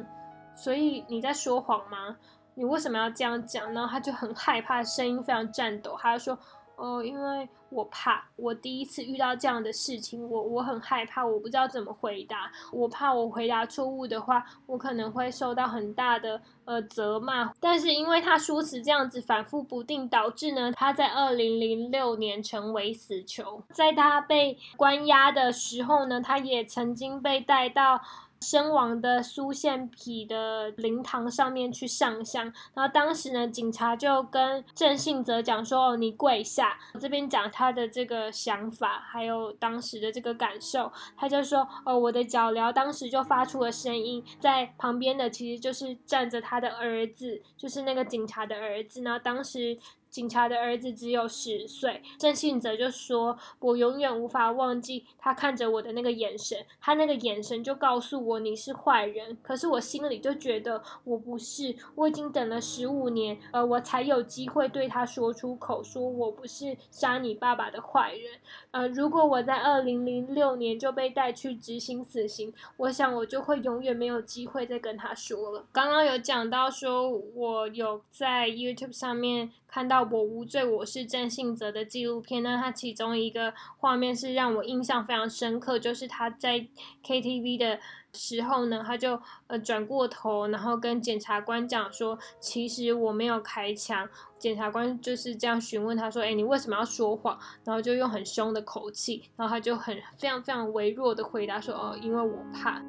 所以你在说谎吗？你为什么要这样讲？然后他就很害怕，声音非常颤抖。他就说：“哦，因为我怕，我第一次遇到这样的事情，我我很害怕，我不知道怎么回答。我怕我回答错误的话，我可能会受到很大的呃责骂。但是因为他说辞这样子反复不定，导致呢他在二零零六年成为死囚。在他被关押的时候呢，他也曾经被带到。”身亡的苏宪皮的灵堂上面去上香，然后当时呢，警察就跟郑信泽讲说：“哦，你跪下。”这边讲他的这个想法，还有当时的这个感受，他就说：“哦，我的脚镣当时就发出了声音，在旁边的其实就是站着他的儿子，就是那个警察的儿子。然后当时。”警察的儿子只有十岁。郑信哲就说：“我永远无法忘记他看着我的那个眼神，他那个眼神就告诉我你是坏人。可是我心里就觉得我不是。我已经等了十五年，呃，我才有机会对他说出口，说我不是杀你爸爸的坏人。呃，如果我在二零零六年就被带去执行死刑，我想我就会永远没有机会再跟他说了。刚刚有讲到说，我有在 YouTube 上面看到《我无罪，我是郑信哲》的纪录片，那它其中一个画面是让我印象非常深刻，就是他在 KTV 的时候呢，他就呃转过头，然后跟检察官讲说，其实我没有开枪。检察官就是这样询问他说，哎，你为什么要说谎？然后就用很凶的口气，然后他就很非常非常微弱的回答说，哦，因为我怕。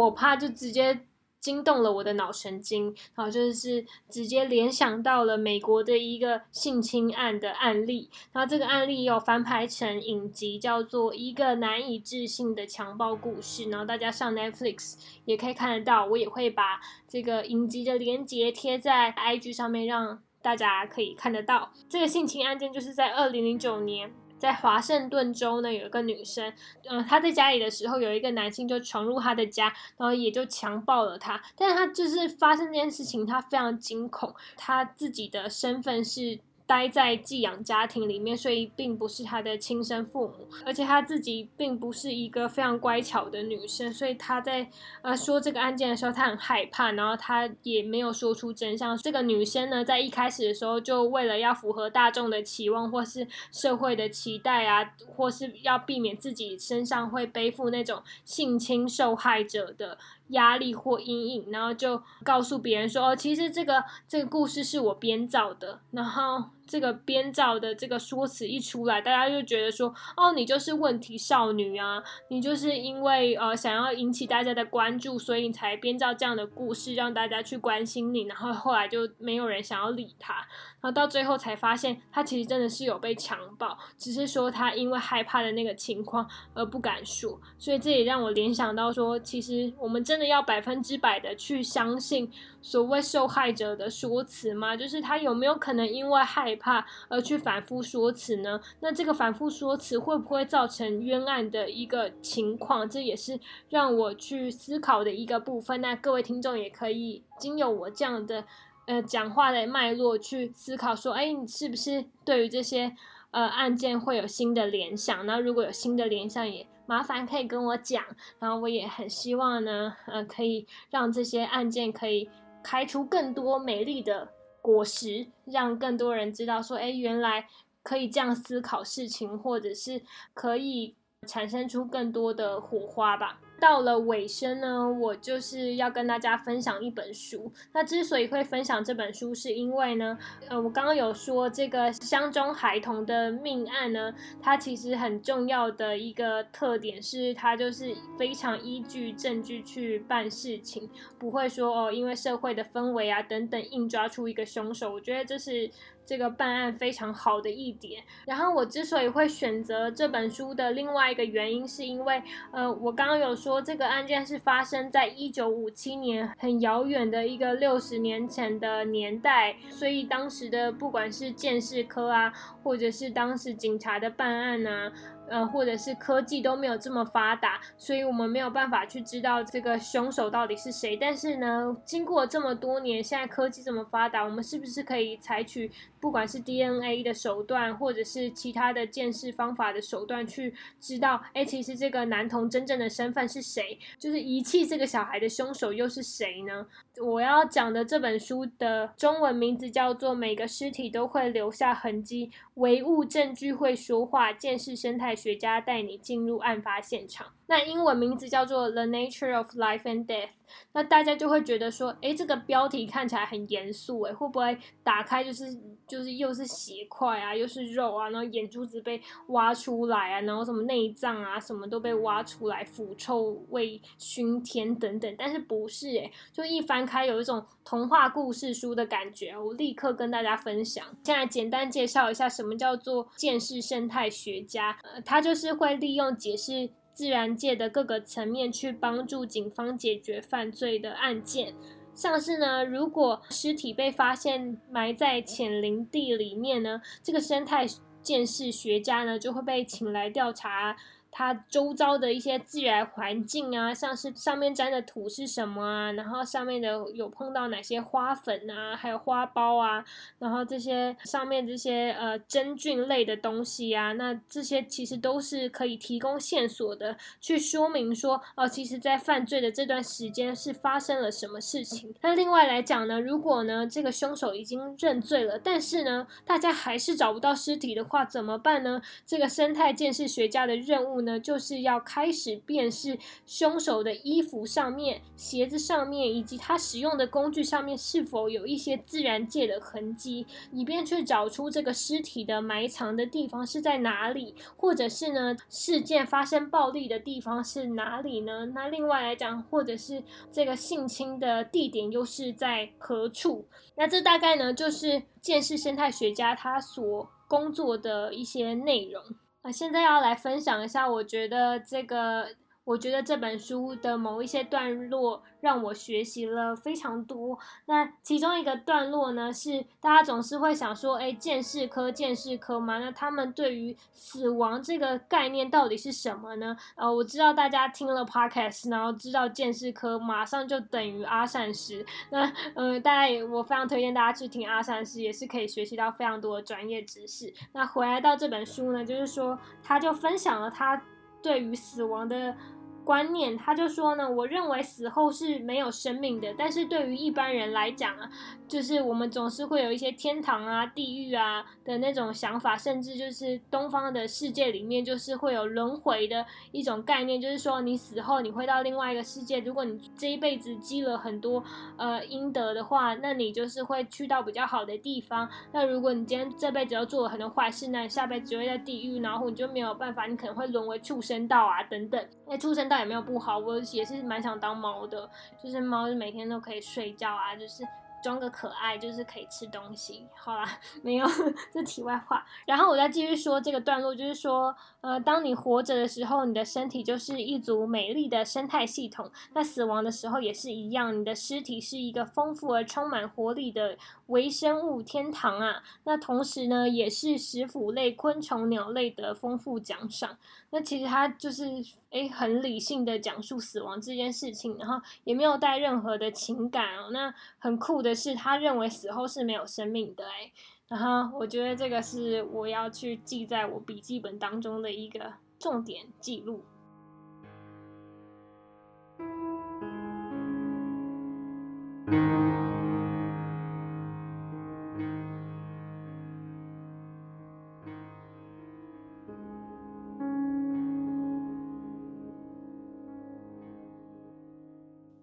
我怕就直接惊动了我的脑神经，然后就是直接联想到了美国的一个性侵案的案例，然后这个案例有翻拍成影集，叫做《一个难以置信的强暴故事》，然后大家上 Netflix 也可以看得到，我也会把这个影集的连接贴在 IG 上面，让大家可以看得到。这个性侵案件就是在二零零九年。在华盛顿州呢，有一个女生，嗯，她在家里的时候，有一个男性就闯入她的家，然后也就强暴了她。但是她就是发生这件事情，她非常惊恐，她自己的身份是。待在寄养家庭里面，所以并不是他的亲生父母，而且他自己并不是一个非常乖巧的女生，所以他在呃说这个案件的时候，他很害怕，然后他也没有说出真相。这个女生呢，在一开始的时候，就为了要符合大众的期望，或是社会的期待啊，或是要避免自己身上会背负那种性侵受害者的。压力或阴影，然后就告诉别人说：“哦，其实这个这个故事是我编造的。”然后这个编造的这个说辞一出来，大家就觉得说：“哦，你就是问题少女啊，你就是因为呃想要引起大家的关注，所以你才编造这样的故事，让大家去关心你。”然后后来就没有人想要理他，然后到最后才发现他其实真的是有被强暴，只是说他因为害怕的那个情况而不敢说。所以这也让我联想到说，其实我们真的。要百分之百的去相信所谓受害者的说辞吗？就是他有没有可能因为害怕而去反复说辞呢？那这个反复说辞会不会造成冤案的一个情况？这也是让我去思考的一个部分。那各位听众也可以经由我这样的呃讲话的脉络去思考，说，哎，你是不是对于这些呃案件会有新的联想？那如果有新的联想，也麻烦可以跟我讲，然后我也很希望呢，呃，可以让这些案件可以开出更多美丽的果实，让更多人知道说，哎，原来可以这样思考事情，或者是可以产生出更多的火花吧。到了尾声呢，我就是要跟大家分享一本书。那之所以会分享这本书，是因为呢，呃，我刚刚有说这个乡中孩童的命案呢，它其实很重要的一个特点是，它就是非常依据证据去办事情，不会说哦，因为社会的氛围啊等等，硬抓出一个凶手。我觉得这是。这个办案非常好的一点。然后我之所以会选择这本书的另外一个原因，是因为，呃，我刚刚有说说这个案件是发生在一九五七年，很遥远的一个六十年前的年代，所以当时的不管是鉴识科啊，或者是当时警察的办案啊。呃，或者是科技都没有这么发达，所以我们没有办法去知道这个凶手到底是谁。但是呢，经过这么多年，现在科技这么发达，我们是不是可以采取不管是 DNA 的手段，或者是其他的鉴识方法的手段，去知道，哎，其实这个男童真正的身份是谁？就是遗弃这个小孩的凶手又是谁呢？我要讲的这本书的中文名字叫做《每个尸体都会留下痕迹》。唯物证据会说话，见识生态学家带你进入案发现场。那英文名字叫做《The Nature of Life and Death》。那大家就会觉得说，诶，这个标题看起来很严肃，诶，会不会打开就是就是又是血块啊，又是肉啊，然后眼珠子被挖出来啊，然后什么内脏啊，什么都被挖出来，腐臭味熏天等等。但是不是诶，就一翻开有一种童话故事书的感觉。我立刻跟大家分享，现在简单介绍一下什么叫做见识生态学家，呃，他就是会利用解释。自然界的各个层面去帮助警方解决犯罪的案件，像是呢，如果尸体被发现埋在浅林地里面呢，这个生态建设学家呢就会被请来调查。它周遭的一些自然环境啊，像是上面沾的土是什么啊，然后上面的有碰到哪些花粉啊，还有花苞啊，然后这些上面这些呃真菌类的东西啊，那这些其实都是可以提供线索的，去说明说哦，其实在犯罪的这段时间是发生了什么事情。那另外来讲呢，如果呢这个凶手已经认罪了，但是呢大家还是找不到尸体的话，怎么办呢？这个生态鉴识学家的任务。呢，就是要开始辨识凶手的衣服上面、鞋子上面，以及他使用的工具上面是否有一些自然界的痕迹，以便去找出这个尸体的埋藏的地方是在哪里，或者是呢，事件发生暴力的地方是哪里呢？那另外来讲，或者是这个性侵的地点又是在何处？那这大概呢，就是见识生态学家他所工作的一些内容。啊现在要来分享一下，我觉得这个，我觉得这本书的某一些段落。让我学习了非常多。那其中一个段落呢，是大家总是会想说，哎，见识科，见识科嘛？那他们对于死亡这个概念到底是什么呢？呃，我知道大家听了 podcast，然后知道见识科，马上就等于阿善师。那，呃，大家也，我非常推荐大家去听阿善师，也是可以学习到非常多的专业知识。那回来到这本书呢，就是说，他就分享了他对于死亡的。观念，他就说呢，我认为死后是没有生命的，但是对于一般人来讲啊，就是我们总是会有一些天堂啊、地狱啊的那种想法，甚至就是东方的世界里面就是会有轮回的一种概念，就是说你死后你会到另外一个世界，如果你这一辈子积了很多呃阴德的话，那你就是会去到比较好的地方。那如果你今天这辈子又做了很多坏事，那你下辈子就会在地狱，然后你就没有办法，你可能会沦为畜生道啊等等。那畜生倒也没有不好，我也是蛮想当猫的，就是猫每天都可以睡觉啊，就是装个可爱，就是可以吃东西。好啦，没有，这题外话。然后我再继续说这个段落，就是说，呃，当你活着的时候，你的身体就是一组美丽的生态系统；那死亡的时候也是一样，你的尸体是一个丰富而充满活力的微生物天堂啊。那同时呢，也是食腐类、昆虫、鸟类的丰富奖赏。那其实他就是诶很理性的讲述死亡这件事情，然后也没有带任何的情感哦。那很酷的是，他认为死后是没有生命的哎然后我觉得这个是我要去记在我笔记本当中的一个重点记录。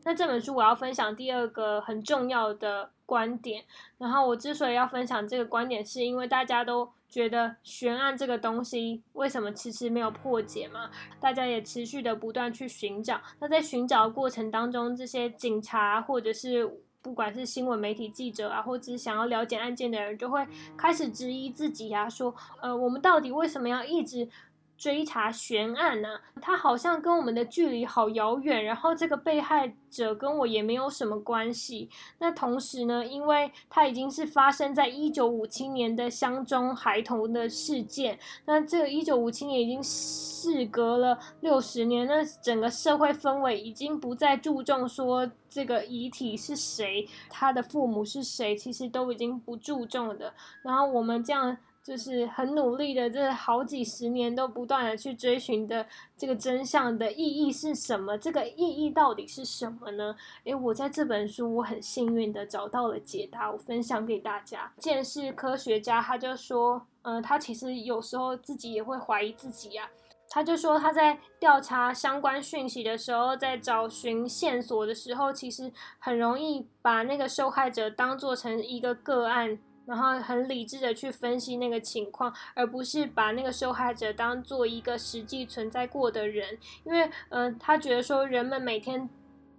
那这本书我要分享第二个很重要的观点，然后我之所以要分享这个观点，是因为大家都觉得悬案这个东西为什么迟迟没有破解嘛？大家也持续的不断去寻找。那在寻找过程当中，这些警察或者是不管是新闻媒体记者啊，或者是想要了解案件的人，就会开始质疑自己呀，说，呃，我们到底为什么要一直？追查悬案呢，他好像跟我们的距离好遥远，然后这个被害者跟我也没有什么关系。那同时呢，因为他已经是发生在一九五七年的乡中孩童的事件，那这个一九五七年已经事隔了六十年，那整个社会氛围已经不再注重说这个遗体是谁，他的父母是谁，其实都已经不注重的。然后我们这样。就是很努力的，这好几十年都不断的去追寻的这个真相的意义是什么？这个意义到底是什么呢？诶，我在这本书我很幸运的找到了解答，我分享给大家。见识科学家他就说，嗯，他其实有时候自己也会怀疑自己呀。他就说他在调查相关讯息的时候，在找寻线索的时候，其实很容易把那个受害者当做成一个个案，然后很理智的去分析那个情况，而不是把那个受害者当做一个实际存在过的人。因为，嗯，他觉得说人们每天。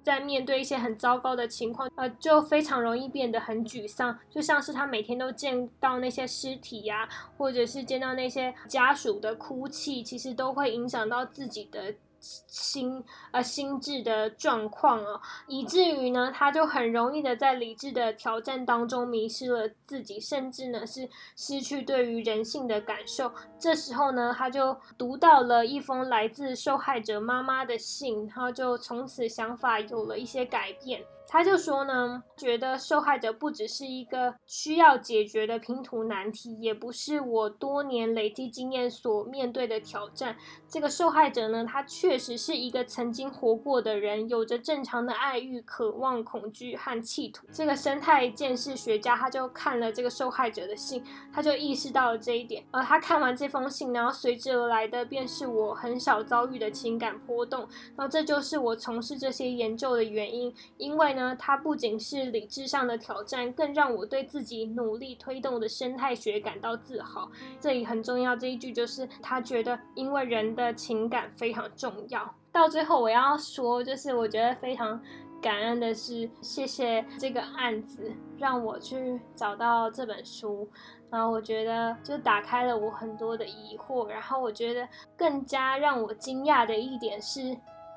在面对一些很糟糕的情况，呃，就非常容易变得很沮丧，就像是他每天都见到那些尸体呀，或者是见到那些家属的哭泣，其实都会影响到自己的。心呃心智的状况哦，以至于呢，他就很容易的在理智的挑战当中迷失了自己，甚至呢是失去对于人性的感受。这时候呢，他就读到了一封来自受害者妈妈的信，然后就从此想法有了一些改变。他就说呢，觉得受害者不只是一个需要解决的拼图难题，也不是我多年累积经验所面对的挑战。这个受害者呢，他确实是一个曾经活过的人，有着正常的爱欲、渴望、恐惧和企图。这个生态见识学家他就看了这个受害者的信，他就意识到了这一点。而他看完这封信，然后随之而来的便是我很少遭遇的情感波动。然后这就是我从事这些研究的原因，因为。呢，它不仅是理智上的挑战，更让我对自己努力推动的生态学感到自豪。这里很重要，这一句就是他觉得，因为人的情感非常重要。到最后，我要说，就是我觉得非常感恩的是，谢谢这个案子让我去找到这本书，然后我觉得就打开了我很多的疑惑。然后我觉得更加让我惊讶的一点是，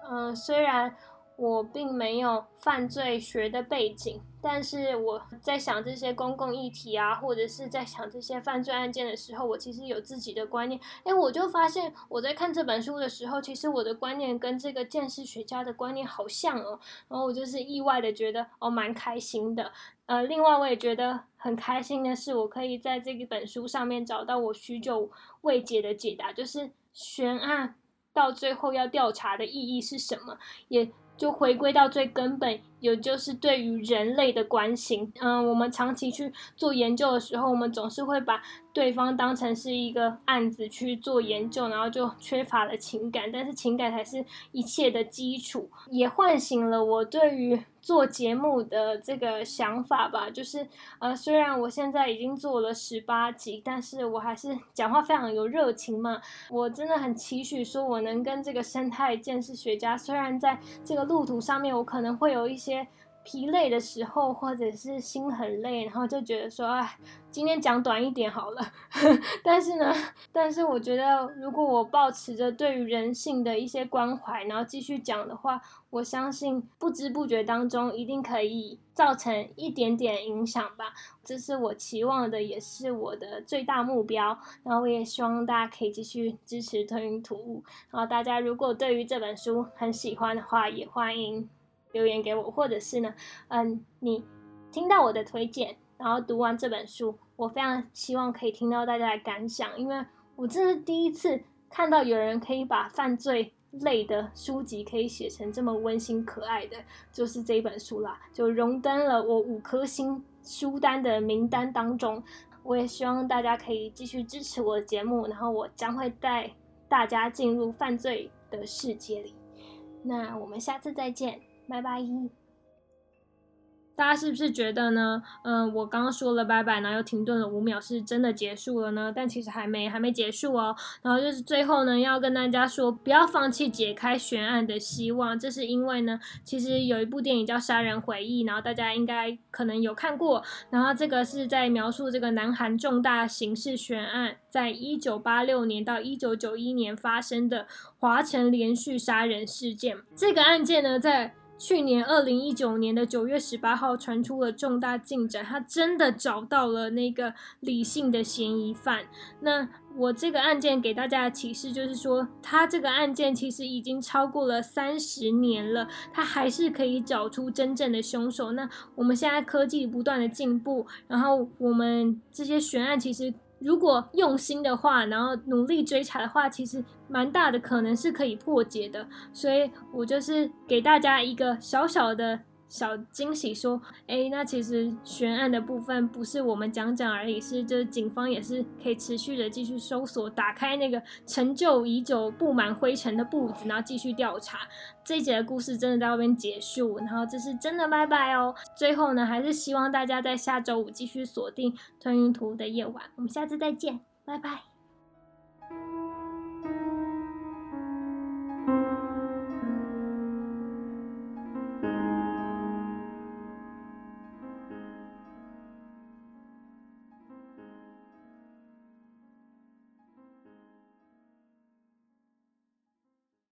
嗯，虽然。我并没有犯罪学的背景，但是我在想这些公共议题啊，或者是在想这些犯罪案件的时候，我其实有自己的观念。哎，我就发现我在看这本书的时候，其实我的观念跟这个鉴识学家的观念好像哦。然后我就是意外的觉得哦，蛮开心的。呃，另外我也觉得很开心的是，我可以在这一本书上面找到我许久未解的解答，就是悬案到最后要调查的意义是什么，也。就回归到最根本，也就是对于人类的关心。嗯，我们长期去做研究的时候，我们总是会把对方当成是一个案子去做研究，然后就缺乏了情感。但是情感才是一切的基础，也唤醒了我对于。做节目的这个想法吧，就是呃，虽然我现在已经做了十八集，但是我还是讲话非常有热情嘛。我真的很期许说，我能跟这个生态建设学家，虽然在这个路途上面，我可能会有一些。疲累的时候，或者是心很累，然后就觉得说，哎，今天讲短一点好了。但是呢，但是我觉得，如果我保持着对于人性的一些关怀，然后继续讲的话，我相信不知不觉当中一定可以造成一点点影响吧。这是我期望的，也是我的最大目标。然后我也希望大家可以继续支持吞云吐雾。然后大家如果对于这本书很喜欢的话，也欢迎。留言给我，或者是呢，嗯，你听到我的推荐，然后读完这本书，我非常希望可以听到大家的感想，因为我这是第一次看到有人可以把犯罪类的书籍可以写成这么温馨可爱的，就是这一本书啦，就荣登了我五颗星书单的名单当中。我也希望大家可以继续支持我的节目，然后我将会带大家进入犯罪的世界里。那我们下次再见。拜拜。大家是不是觉得呢？嗯，我刚刚说了拜拜，然后又停顿了五秒，是真的结束了呢？但其实还没，还没结束哦。然后就是最后呢，要跟大家说，不要放弃解开悬案的希望。这是因为呢，其实有一部电影叫《杀人回忆》，然后大家应该可能有看过。然后这个是在描述这个南韩重大刑事悬案，在一九八六年到一九九一年发生的华城连续杀人事件。这个案件呢，在去年二零一九年的九月十八号传出了重大进展，他真的找到了那个理性的嫌疑犯。那我这个案件给大家的启示就是说，他这个案件其实已经超过了三十年了，他还是可以找出真正的凶手。那我们现在科技不断的进步，然后我们这些悬案其实。如果用心的话，然后努力追查的话，其实蛮大的可能是可以破解的。所以我就是给大家一个小小的小惊喜，说：“哎，那其实悬案的部分不是我们讲讲而已，是就是警方也是可以持续的继续搜索，打开那个陈旧已久、布满灰尘的簿子，然后继续调查。这一节的故事真的在外边结束，然后这是真的拜拜哦。最后呢，还是希望大家在下周五继续锁定吞云图的夜晚，我们下次再见，拜拜。”